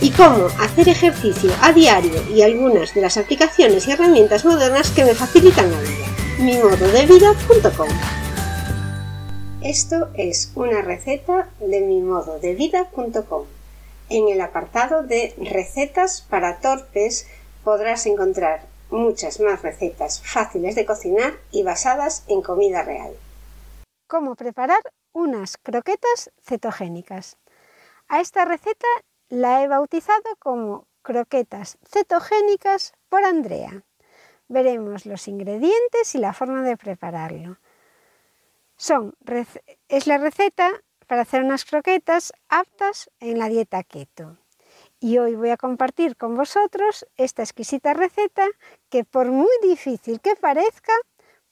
y cómo hacer ejercicio a diario y algunas de las aplicaciones y herramientas modernas que me facilitan la vida. mimododevida.com Esto es una receta de mimododevida.com. En el apartado de recetas para torpes podrás encontrar muchas más recetas fáciles de cocinar y basadas en comida real. Cómo preparar unas croquetas cetogénicas. A esta receta la he bautizado como croquetas cetogénicas por Andrea. Veremos los ingredientes y la forma de prepararlo. Es la receta para hacer unas croquetas aptas en la dieta keto. Y hoy voy a compartir con vosotros esta exquisita receta que por muy difícil que parezca,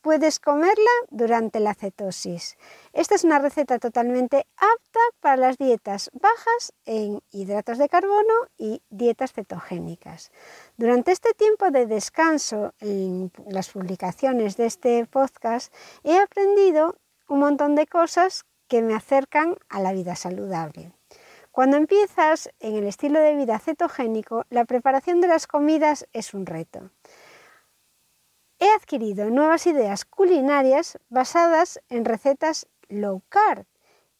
puedes comerla durante la cetosis. Esta es una receta totalmente apta para las dietas bajas en hidratos de carbono y dietas cetogénicas. Durante este tiempo de descanso en las publicaciones de este podcast he aprendido un montón de cosas que me acercan a la vida saludable. Cuando empiezas en el estilo de vida cetogénico, la preparación de las comidas es un reto he adquirido nuevas ideas culinarias basadas en recetas low carb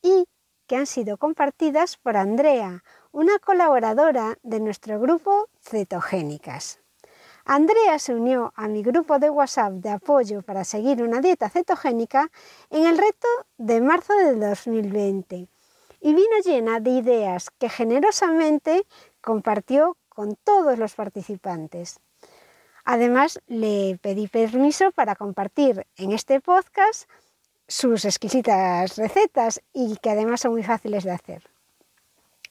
y que han sido compartidas por Andrea, una colaboradora de nuestro grupo Cetogénicas. Andrea se unió a mi grupo de WhatsApp de apoyo para seguir una dieta cetogénica en el reto de marzo del 2020 y vino llena de ideas que generosamente compartió con todos los participantes. Además, le pedí permiso para compartir en este podcast sus exquisitas recetas y que además son muy fáciles de hacer.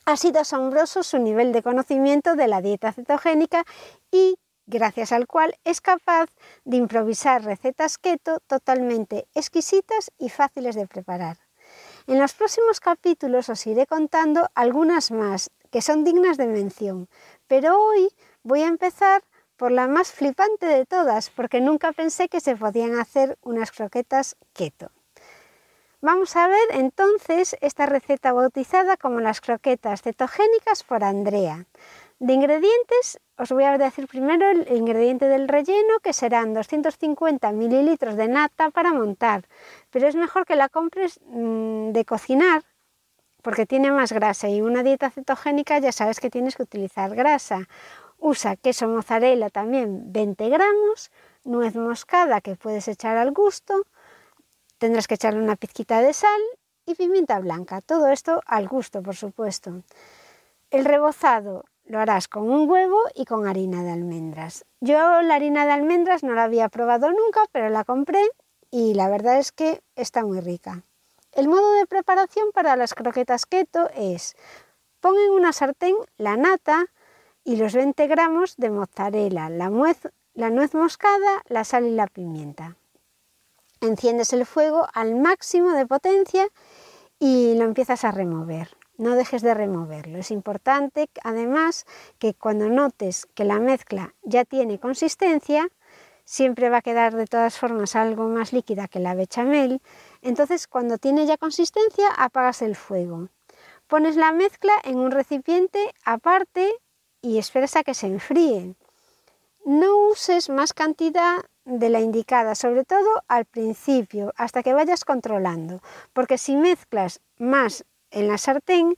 Ha sido asombroso su nivel de conocimiento de la dieta cetogénica y gracias al cual es capaz de improvisar recetas keto totalmente exquisitas y fáciles de preparar. En los próximos capítulos os iré contando algunas más que son dignas de mención, pero hoy voy a empezar por la más flipante de todas, porque nunca pensé que se podían hacer unas croquetas keto. Vamos a ver entonces esta receta bautizada como las croquetas cetogénicas por Andrea. De ingredientes, os voy a decir primero el ingrediente del relleno, que serán 250 mililitros de nata para montar, pero es mejor que la compres mm, de cocinar porque tiene más grasa y una dieta cetogénica ya sabes que tienes que utilizar grasa. Usa queso mozzarella también 20 gramos, nuez moscada que puedes echar al gusto, tendrás que echarle una pizquita de sal y pimienta blanca, todo esto al gusto por supuesto. El rebozado lo harás con un huevo y con harina de almendras. Yo la harina de almendras no la había probado nunca, pero la compré y la verdad es que está muy rica. El modo de preparación para las croquetas keto es pon en una sartén la nata, y los 20 gramos de mozzarella, la, nuez moscada, la sal y la pimienta. Enciendes el fuego al máximo de potencia y lo empiezas a remover. No dejes de removerlo. Es importante, además, que cuando notes que la mezcla ya tiene consistencia, siempre va a quedar de todas formas algo más líquida que la bechamel. Entonces, cuando tiene ya consistencia, apagas el fuego. Pones la mezcla en un recipiente aparte y esperas a que se enfríen. No uses más cantidad de la indicada, sobre todo al principio, hasta que vayas controlando, porque si mezclas más en la sartén,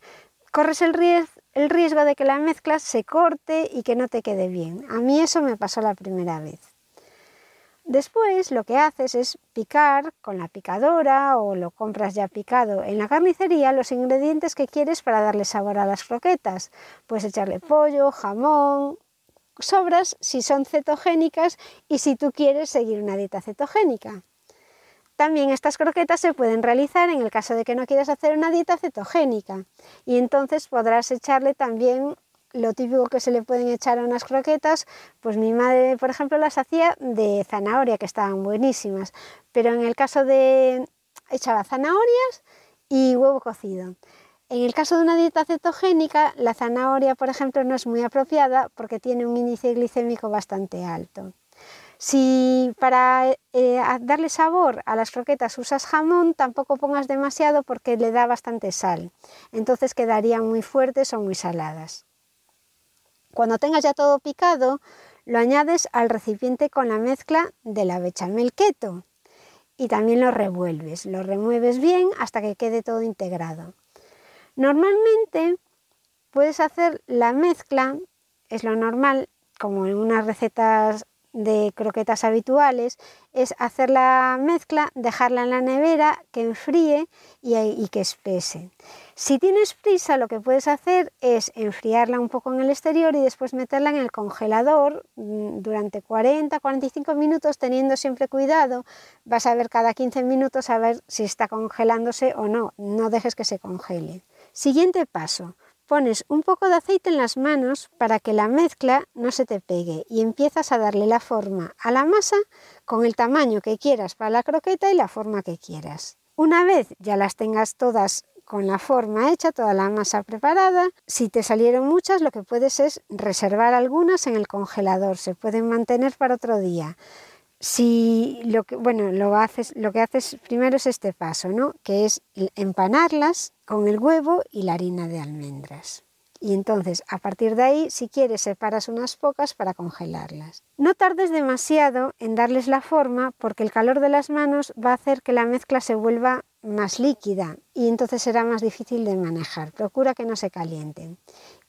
corres el, riesgo de que la mezcla se corte y que no te quede bien. A mí eso me pasó la primera vez. Después lo que haces es picar con la picadora o lo compras ya picado en la carnicería los ingredientes que quieres para darle sabor a las croquetas. Puedes echarle pollo, jamón, sobras si son cetogénicas y si tú quieres seguir una dieta cetogénica. También estas croquetas se pueden realizar en el caso de que no quieras hacer una dieta cetogénica y entonces podrás echarle también lo típico que se le pueden echar a unas croquetas, pues mi madre, por ejemplo, las hacía de zanahoria, que estaban buenísimas, pero en el caso de echaba zanahorias y huevo cocido. En el caso de una dieta cetogénica, la zanahoria, por ejemplo, no es muy apropiada porque tiene un índice glicémico bastante alto. Si para eh, darle sabor a las croquetas usas jamón, tampoco pongas demasiado porque le da bastante sal. Entonces quedarían muy fuertes o muy saladas. Cuando tengas ya todo picado, lo añades al recipiente con la mezcla de la bechamel keto y también lo revuelves. Lo remueves bien hasta que quede todo integrado. Normalmente puedes hacer la mezcla, es lo normal, como en unas recetas de croquetas habituales, es hacer la mezcla, dejarla en la nevera, que enfríe y, que espese. Si tienes prisa, lo que puedes hacer es enfriarla un poco en el exterior y después meterla en el congelador mm, durante 40-45 minutos, teniendo siempre cuidado. Vas a ver cada 15 minutos a ver si está congelándose o no. No dejes que se congele. Siguiente paso. Pones un poco de aceite en las manos para que la mezcla no se te pegue y empiezas a darle la forma a la masa con el tamaño que quieras para la croqueta y la forma que quieras. Una vez ya las tengas todas con la forma hecha, toda la masa preparada. Si te salieron muchas, lo que puedes es reservar algunas en el congelador, se pueden mantener para otro día. Si lo que, bueno, lo, haces, lo que haces primero es este paso, ¿no? que es empanarlas con el huevo y la harina de almendras. Y entonces, a partir de ahí, si quieres, separas unas pocas para congelarlas. No tardes demasiado en darles la forma porque el calor de las manos va a hacer que la mezcla se vuelva más líquida y entonces será más difícil de manejar. Procura que no se calienten.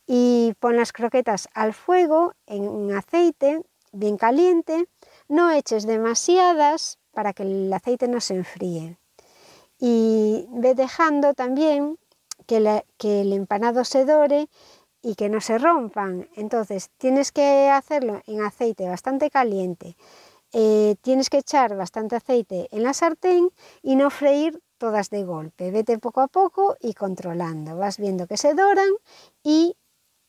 Y pon las croquetas al fuego en aceite bien caliente. No eches demasiadas para que el aceite no se enfríe. Y ve dejando también que, el empanado se dore y que no se rompan. Entonces tienes que hacerlo en aceite bastante caliente. Eh, tienes que echar bastante aceite en la sartén y no freír todas de golpe. Vete poco a poco y controlando. Vas viendo que se doran y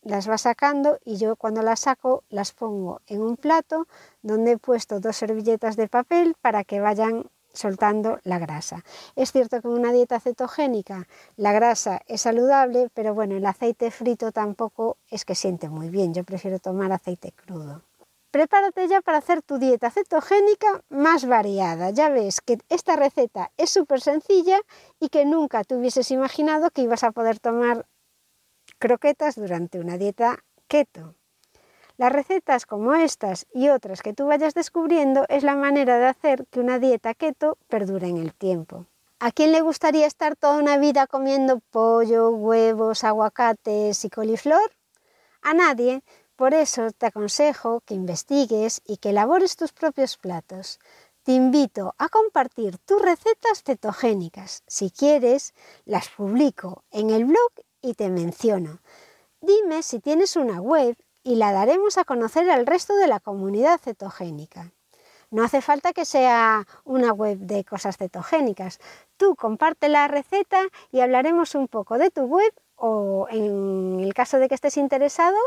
las vas sacando y yo cuando las saco las pongo en un plato donde he puesto dos servilletas de papel para que vayan soltando la grasa. Es cierto que en una dieta cetogénica la grasa es saludable, pero bueno, el aceite frito tampoco es que siente muy bien. Yo prefiero tomar aceite crudo prepárate ya para hacer tu dieta cetogénica más variada. Ya ves que esta receta es súper sencilla y que nunca te hubieses imaginado que ibas a poder tomar croquetas durante una dieta keto. Las recetas como estas y otras que tú vayas descubriendo es la manera de hacer que una dieta keto perdure en el tiempo. ¿A quién le gustaría estar toda una vida comiendo pollo, huevos, aguacates y coliflor? A nadie, por eso te aconsejo que investigues y que elabores tus propios platos. Te invito a compartir tus recetas cetogénicas. Si quieres, las publico en el blog y te menciono. Dime si tienes una web y la daremos a conocer al resto de la comunidad cetogénica. No hace falta que sea una web de cosas cetogénicas. Tú comparte la receta y hablaremos un poco de tu web o en el caso de que estés interesado,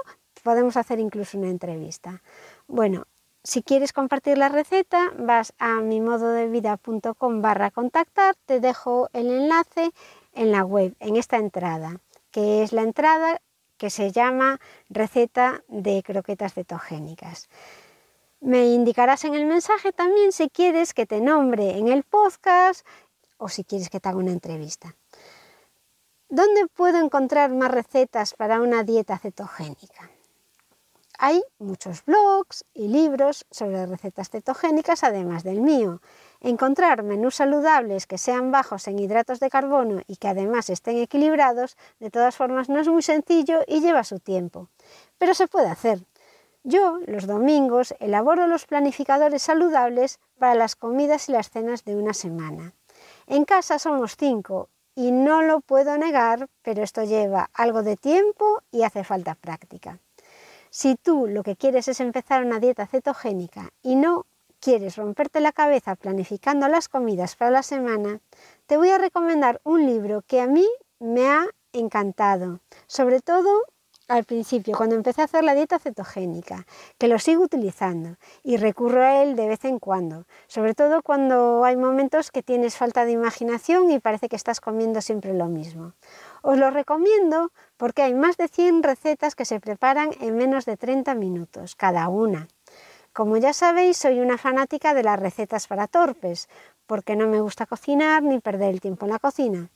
podemos hacer incluso una entrevista. Bueno, si quieres compartir la receta, vas a mimododevida.com barra contactar, te dejo el enlace en la web, en esta entrada, que es la entrada que se llama receta de croquetas cetogénicas. Me indicarás en el mensaje también si quieres que te nombre en el podcast o si quieres que te haga una entrevista. ¿Dónde puedo encontrar más recetas para una dieta cetogénica? Hay muchos blogs y libros sobre recetas cetogénicas además del mío. Encontrar menús saludables que sean bajos en hidratos de carbono y que además estén equilibrados, de todas formas no es muy sencillo y lleva su tiempo. Pero se puede hacer. Yo, los domingos, elaboro los planificadores saludables para las comidas y las cenas de una semana. En casa somos cinco y no lo puedo negar, pero esto lleva algo de tiempo y hace falta práctica. Si tú lo que quieres es empezar una dieta cetogénica y no quieres romperte la cabeza planificando las comidas para la semana, te voy a recomendar un libro que a mí me ha encantado, sobre todo al principio, cuando empecé a hacer la dieta cetogénica, que lo sigo utilizando y recurro a él de vez en cuando, sobre todo cuando hay momentos que tienes falta de imaginación y parece que estás comiendo siempre lo mismo. Os lo recomiendo porque hay más de 100 recetas que se preparan en menos de 30 minutos, cada una. Como ya sabéis, soy una fanática de las recetas para torpes, porque no me gusta cocinar ni perder el tiempo en la cocina.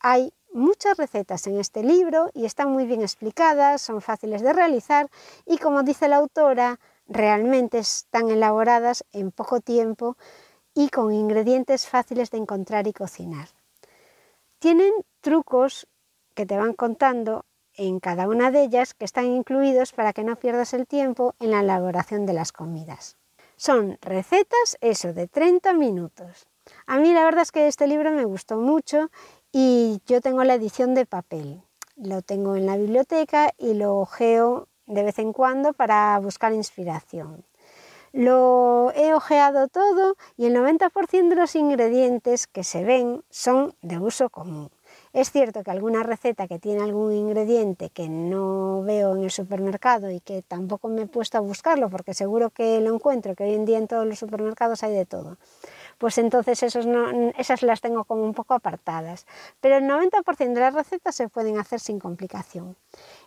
Hay muchas recetas en este libro y están muy bien explicadas, son fáciles de realizar y como dice la autora, realmente están elaboradas en poco tiempo y con ingredientes fáciles de encontrar y cocinar. Tienen trucos que te van contando en cada una de ellas que están incluidos para que no pierdas el tiempo en la elaboración de las comidas. Son recetas, eso, de 30 minutos. A mí la verdad es que este libro me gustó mucho y yo tengo la edición de papel. Lo tengo en la biblioteca y lo ojeo de vez en cuando para buscar inspiración. Lo he ojeado todo y el 90% de los ingredientes que se ven son de uso común. Es cierto que alguna receta que tiene algún ingrediente que no veo en el supermercado y que tampoco me he puesto a buscarlo porque seguro que lo encuentro, que hoy en día en todos los supermercados hay de todo pues entonces esas las tengo como un poco apartadas. Pero el 90% de las recetas se pueden hacer sin complicación.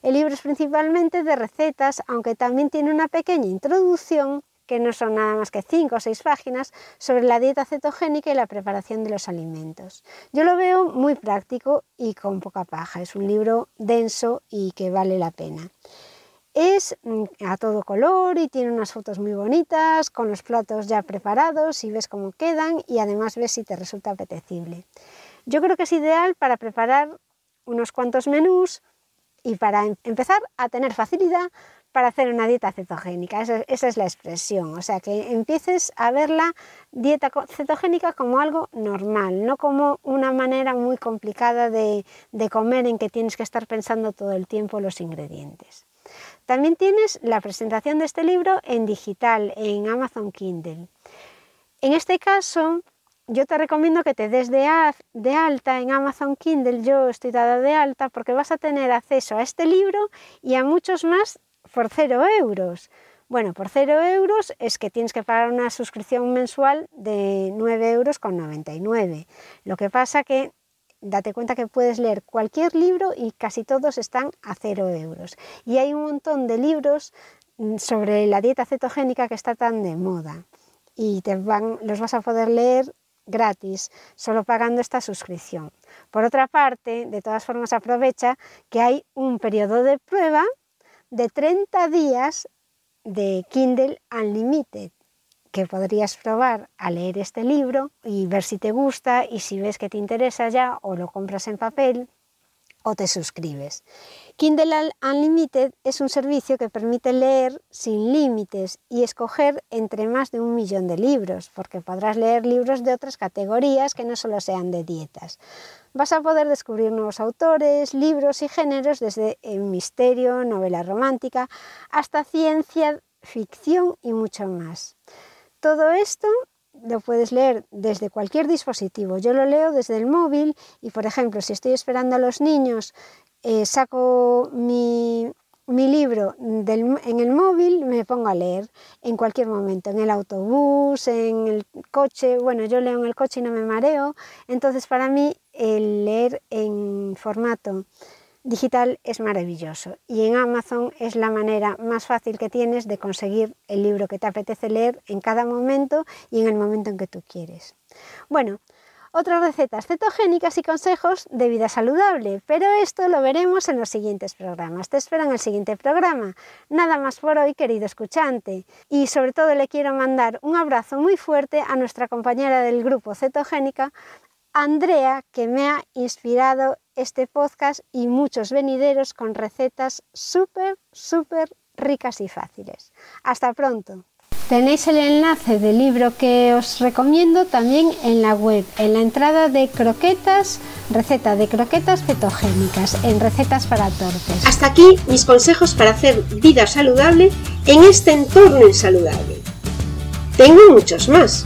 El libro es principalmente de recetas, aunque también tiene una pequeña introducción que no son nada más que cinco o seis páginas, sobre la dieta cetogénica y la preparación de los alimentos. Yo lo veo muy práctico y con poca paja. Es un libro denso y que vale la pena. Es mm, a todo color y tiene unas fotos muy bonitas con los platos ya preparados y ves cómo quedan y además ves si te resulta apetecible. Yo creo que es ideal para preparar unos cuantos menús y para em-, empezar a tener facilidad para hacer una dieta cetogénica. Esa, es la expresión. O sea, que empieces a ver la dieta cetogénica como algo normal, no como una manera muy complicada de comer en que tienes que estar pensando todo el tiempo los ingredientes. También tienes la presentación de este libro en digital, en Amazon Kindle. En este caso, yo te recomiendo que te des de, alta en Amazon Kindle, yo estoy dada de alta porque vas a tener acceso a este libro y a muchos más por cero euros. Bueno, por cero euros es que tienes que pagar una suscripción mensual de 9,99 euros. Lo que pasa que date cuenta que puedes leer cualquier libro y casi todos están a cero euros. Y hay un montón de libros mm, sobre la dieta cetogénica que está tan de moda y te van, los vas a poder leer gratis, solo pagando esta suscripción. Por otra parte, de todas formas aprovecha que hay un periodo de prueba de 30 días de Kindle Unlimited que podrías probar a leer este libro y ver si te gusta y si ves que te interesa ya o lo compras en papel o te suscribes. Kindle Unlimited es un servicio que permite leer sin límites y escoger entre más de un millón de libros, porque podrás leer libros de otras categorías que no solo sean de dietas. Vas a poder descubrir nuevos autores, libros y géneros desde el misterio, novela romántica, hasta ciencia, ficción y mucho más. Todo esto lo puedes leer desde cualquier dispositivo. Yo lo leo desde el móvil y, por ejemplo, si estoy esperando a los niños, eh, saco mi, libro en el móvil, me pongo a leer en cualquier momento, en el autobús, en el coche. Bueno, yo leo en el coche y no me mareo. Entonces, para mí, el leer en formato digital es maravilloso y en Amazon es la manera más fácil que tienes de conseguir el libro que te apetece leer en cada momento y en el momento en que tú quieres. Bueno, otras recetas cetogénicas y consejos de vida saludable, pero esto lo veremos en los siguientes programas. Te espero en el siguiente programa. Nada más por hoy, querido escuchante. Y sobre todo le quiero mandar un abrazo muy fuerte a nuestra compañera del grupo Cetogénica, Andrea, que me ha inspirado este podcast y muchos venideros con recetas súper, súper ricas y fáciles. Hasta pronto. Tenéis el enlace del libro que os recomiendo también en la web, en la entrada de croquetas, receta de croquetas cetogénicas, en recetas para torpes. Hasta aquí mis consejos para hacer vida saludable en este entorno insaludable. Tengo muchos más.